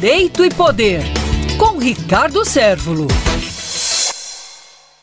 Direito e Poder, com Ricardo Sérvulo.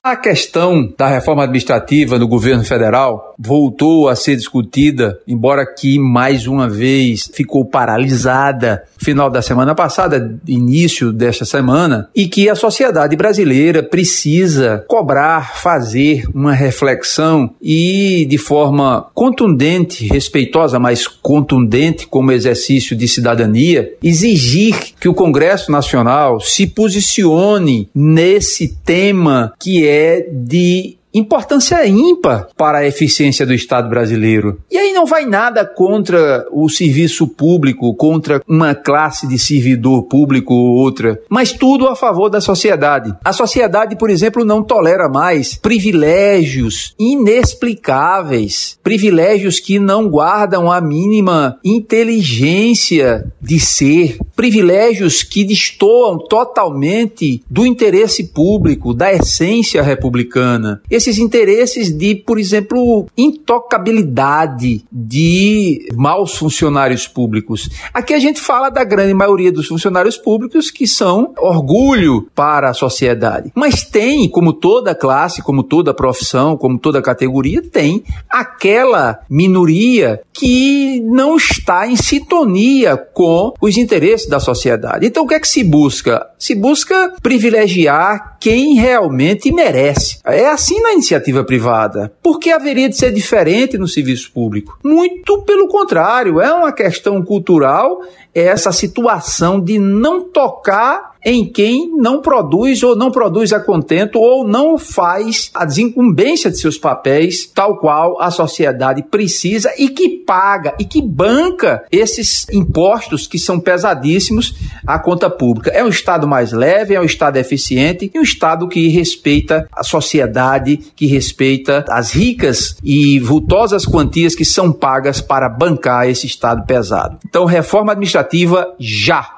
A questão da reforma administrativa no governo federal voltou a ser discutida, embora que mais uma vez ficou paralisada final da semana passada, início desta semana, e que a sociedade brasileira precisa cobrar, fazer uma reflexão e de forma contundente, respeitosa, mas contundente como exercício de cidadania, exigir que o Congresso Nacional se posicione nesse tema que é de importância ímpar para a eficiência do Estado brasileiro. E aí não vai nada contra o serviço público, contra uma classe de servidor público ou outra, mas tudo a favor da sociedade. A sociedade, por exemplo, não tolera mais privilégios inexplicáveis, privilégios que não guardam a mínima inteligência de ser, privilégios que destoam totalmente do interesse público, da essência republicana. Esse esses interesses de, por exemplo, intocabilidade de maus funcionários públicos. Aqui a gente fala da grande maioria dos funcionários públicos que são orgulho para a sociedade. Mas tem, como toda classe, como toda profissão, como toda categoria, tem aquela minoria que não está em sintonia com os interesses da sociedade. Então o que é que se busca? Se busca privilegiar quem realmente merece. É assim na iniciativa privada. Por que haveria de ser diferente no serviço público? Muito pelo contrário, é uma questão cultural essa situação de não tocar em quem não produz ou não produz a contento ou não faz a desincumbência de seus papéis tal qual a sociedade precisa e que paga e que banca esses impostos que são pesadíssimos à conta pública. É um Estado mais leve, é um Estado eficiente e um Estado que respeita a sociedade, que respeita as ricas e vultosas quantias que são pagas para bancar esse Estado pesado. Então, reforma administrativa já.